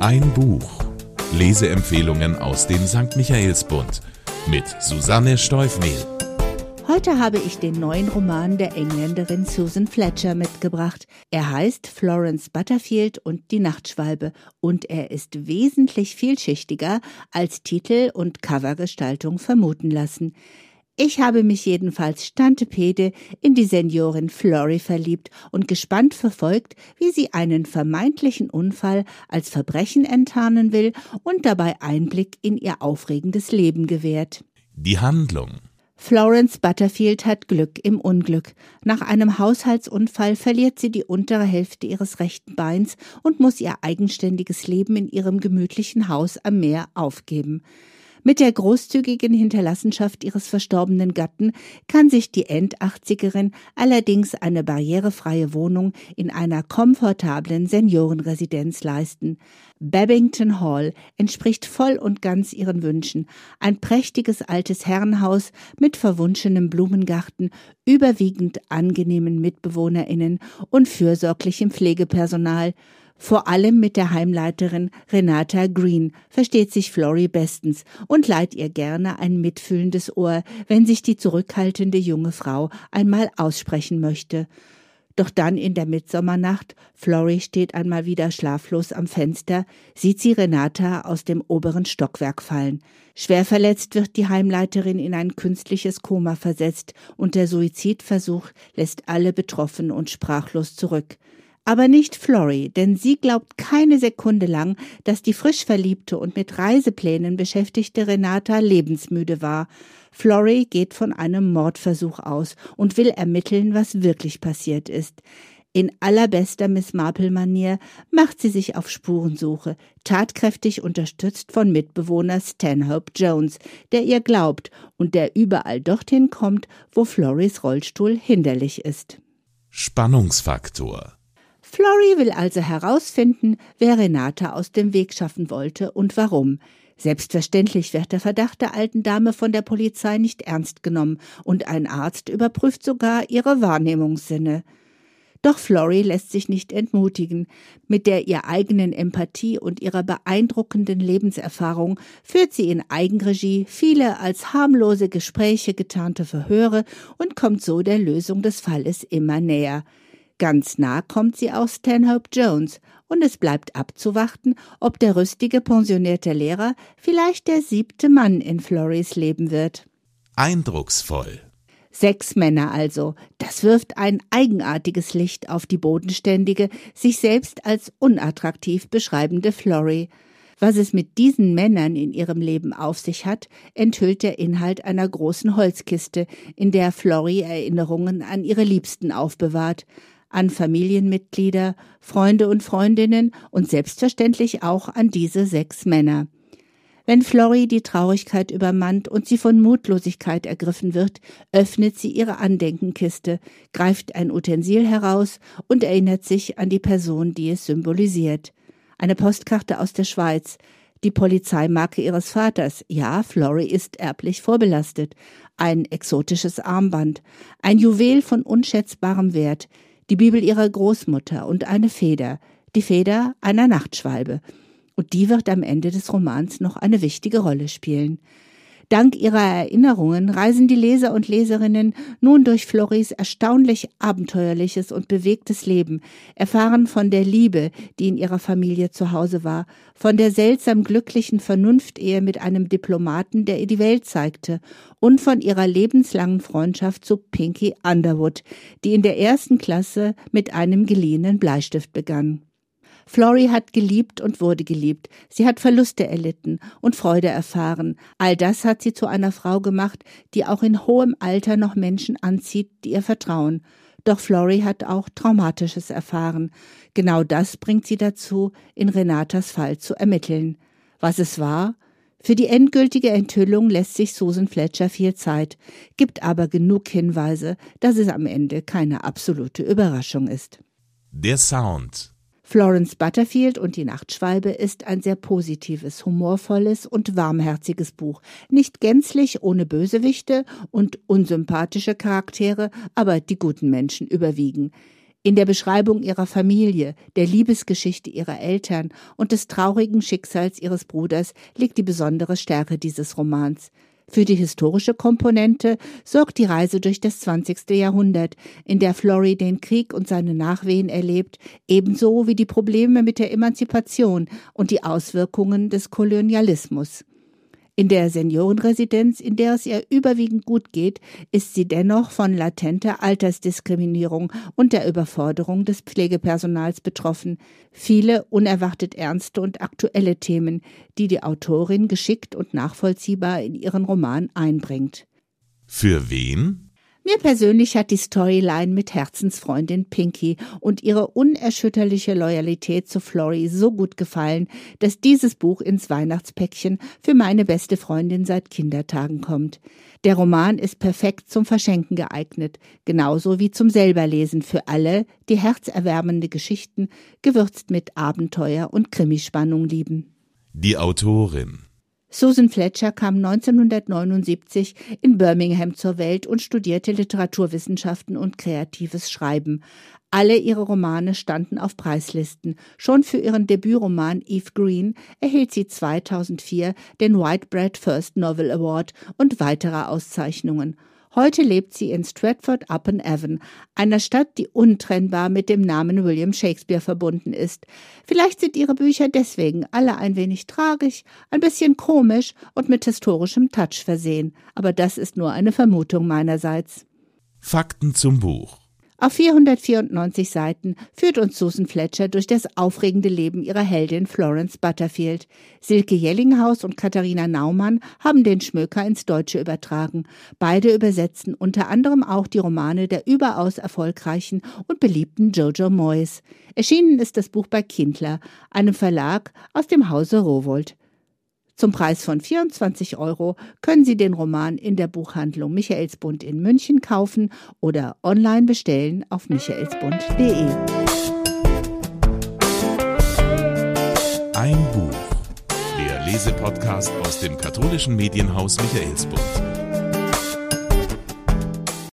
Ein Buch. Leseempfehlungen aus dem St. Michaelsbund mit Susanne Steufmehl. Heute habe ich den neuen Roman der Engländerin Susan Fletcher mitgebracht. Er heißt Florence Butterfield und die Nachtschwalbe und er ist wesentlich vielschichtiger, als Titel und Covergestaltung vermuten lassen. Ich habe mich jedenfalls Stantepede in die Seniorin Flory verliebt und gespannt verfolgt, wie sie einen vermeintlichen Unfall als Verbrechen enttarnen will und dabei Einblick in ihr aufregendes Leben gewährt. Die Handlung. Florence Butterfield hat Glück im Unglück. Nach einem Haushaltsunfall verliert sie die untere Hälfte ihres rechten Beins und muss ihr eigenständiges Leben in ihrem gemütlichen Haus am Meer aufgeben. Mit der großzügigen Hinterlassenschaft ihres verstorbenen Gatten kann sich die Endachtzigerin allerdings eine barrierefreie Wohnung in einer komfortablen Seniorenresidenz leisten. Babington Hall entspricht voll und ganz ihren Wünschen. Ein prächtiges altes Herrenhaus mit verwunschenem Blumengarten, überwiegend angenehmen MitbewohnerInnen und fürsorglichem Pflegepersonal. Vor allem mit der Heimleiterin Renata Green versteht sich Florrie bestens und leiht ihr gerne ein mitfühlendes Ohr, wenn sich die zurückhaltende junge Frau einmal aussprechen möchte. Doch dann in der Mitsommernacht, Florrie steht einmal wieder schlaflos am Fenster, sieht sie Renata aus dem oberen Stockwerk fallen. Schwer verletzt wird die Heimleiterin in ein künstliches Koma versetzt und der Suizidversuch lässt alle betroffen und sprachlos zurück. Aber nicht Florrie, denn sie glaubt keine Sekunde lang, dass die frisch verliebte und mit Reiseplänen beschäftigte Renata lebensmüde war. Florrie geht von einem Mordversuch aus und will ermitteln, was wirklich passiert ist. In allerbester Miss Marple-Manier macht sie sich auf Spurensuche, tatkräftig unterstützt von Mitbewohner Stanhope Jones, der ihr glaubt und der überall dorthin kommt, wo Florries Rollstuhl hinderlich ist. Spannungsfaktor Florrie will also herausfinden, wer Renata aus dem Weg schaffen wollte und warum. Selbstverständlich wird der Verdacht der alten Dame von der Polizei nicht ernst genommen und ein Arzt überprüft sogar ihre Wahrnehmungssinne. Doch Florrie lässt sich nicht entmutigen. Mit der ihr eigenen Empathie und ihrer beeindruckenden Lebenserfahrung führt sie in Eigenregie viele als harmlose Gespräche getarnte Verhöre und kommt so der Lösung des Falles immer näher. Ganz nah kommt sie auch Stanhope Jones, und es bleibt abzuwarten, ob der rüstige pensionierte Lehrer vielleicht der siebte Mann in Florys Leben wird. Eindrucksvoll. Sechs Männer also, das wirft ein eigenartiges Licht auf die bodenständige, sich selbst als unattraktiv beschreibende Flory. Was es mit diesen Männern in ihrem Leben auf sich hat, enthüllt der Inhalt einer großen Holzkiste, in der Flory Erinnerungen an ihre Liebsten aufbewahrt an Familienmitglieder, Freunde und Freundinnen und selbstverständlich auch an diese sechs Männer. Wenn Florrie die Traurigkeit übermannt und sie von Mutlosigkeit ergriffen wird, öffnet sie ihre Andenkenkiste, greift ein Utensil heraus und erinnert sich an die Person, die es symbolisiert. Eine Postkarte aus der Schweiz, die Polizeimarke ihres Vaters. Ja, Florrie ist erblich vorbelastet. Ein exotisches Armband, ein Juwel von unschätzbarem Wert, die Bibel ihrer Großmutter und eine Feder, die Feder einer Nachtschwalbe. Und die wird am Ende des Romans noch eine wichtige Rolle spielen. Dank ihrer Erinnerungen reisen die Leser und Leserinnen nun durch Floris erstaunlich abenteuerliches und bewegtes Leben, erfahren von der Liebe, die in ihrer Familie zu Hause war, von der seltsam glücklichen Vernunftehe mit einem Diplomaten, der ihr die Welt zeigte, und von ihrer lebenslangen Freundschaft zu Pinky Underwood, die in der ersten Klasse mit einem geliehenen Bleistift begann. Florrie hat geliebt und wurde geliebt. Sie hat Verluste erlitten und Freude erfahren. All das hat sie zu einer Frau gemacht, die auch in hohem Alter noch Menschen anzieht, die ihr vertrauen. Doch Florrie hat auch Traumatisches erfahren. Genau das bringt sie dazu, in Renatas Fall zu ermitteln. Was es war? Für die endgültige Enthüllung lässt sich Susan Fletcher viel Zeit, gibt aber genug Hinweise, dass es am Ende keine absolute Überraschung ist. Der Sound Florence Butterfield und die Nachtschwalbe ist ein sehr positives, humorvolles und warmherziges Buch. Nicht gänzlich ohne Bösewichte und unsympathische Charaktere, aber die guten Menschen überwiegen. In der Beschreibung ihrer Familie, der Liebesgeschichte ihrer Eltern und des traurigen Schicksals ihres Bruders liegt die besondere Stärke dieses Romans. Für die historische Komponente sorgt die Reise durch das 20. Jahrhundert, in der Flory den Krieg und seine Nachwehen erlebt, ebenso wie die Probleme mit der Emanzipation und die Auswirkungen des Kolonialismus. In der Seniorenresidenz, in der es ihr überwiegend gut geht, ist sie dennoch von latenter Altersdiskriminierung und der Überforderung des Pflegepersonals betroffen. Viele unerwartet ernste und aktuelle Themen, die die Autorin geschickt und nachvollziehbar in ihren Roman einbringt. Für wen? Mir persönlich hat die Storyline mit Herzensfreundin Pinky und ihre unerschütterliche Loyalität zu Flory so gut gefallen, dass dieses Buch ins Weihnachtspäckchen für meine beste Freundin seit Kindertagen kommt. Der Roman ist perfekt zum Verschenken geeignet, genauso wie zum selberlesen für alle, die herzerwärmende Geschichten, gewürzt mit Abenteuer und Krimispannung lieben. Die Autorin Susan Fletcher kam 1979 in Birmingham zur Welt und studierte Literaturwissenschaften und kreatives Schreiben. Alle ihre Romane standen auf Preislisten. Schon für ihren Debütroman Eve Green erhielt sie 2004 den Whitebread First Novel Award und weitere Auszeichnungen. Heute lebt sie in Stratford upon Avon, einer Stadt, die untrennbar mit dem Namen William Shakespeare verbunden ist. Vielleicht sind ihre Bücher deswegen alle ein wenig tragisch, ein bisschen komisch und mit historischem Touch versehen, aber das ist nur eine Vermutung meinerseits. Fakten zum Buch auf 494 Seiten führt uns Susan Fletcher durch das aufregende Leben ihrer Heldin Florence Butterfield. Silke Jellinghaus und Katharina Naumann haben den Schmöker ins Deutsche übertragen. Beide übersetzen unter anderem auch die Romane der überaus erfolgreichen und beliebten Jojo Moyes. Erschienen ist das Buch bei Kindler, einem Verlag aus dem Hause Rowold. Zum Preis von 24 Euro können Sie den Roman in der Buchhandlung Michaelsbund in München kaufen oder online bestellen auf michaelsbund.de. Ein Buch. Der Lesepodcast aus dem katholischen Medienhaus Michaelsbund.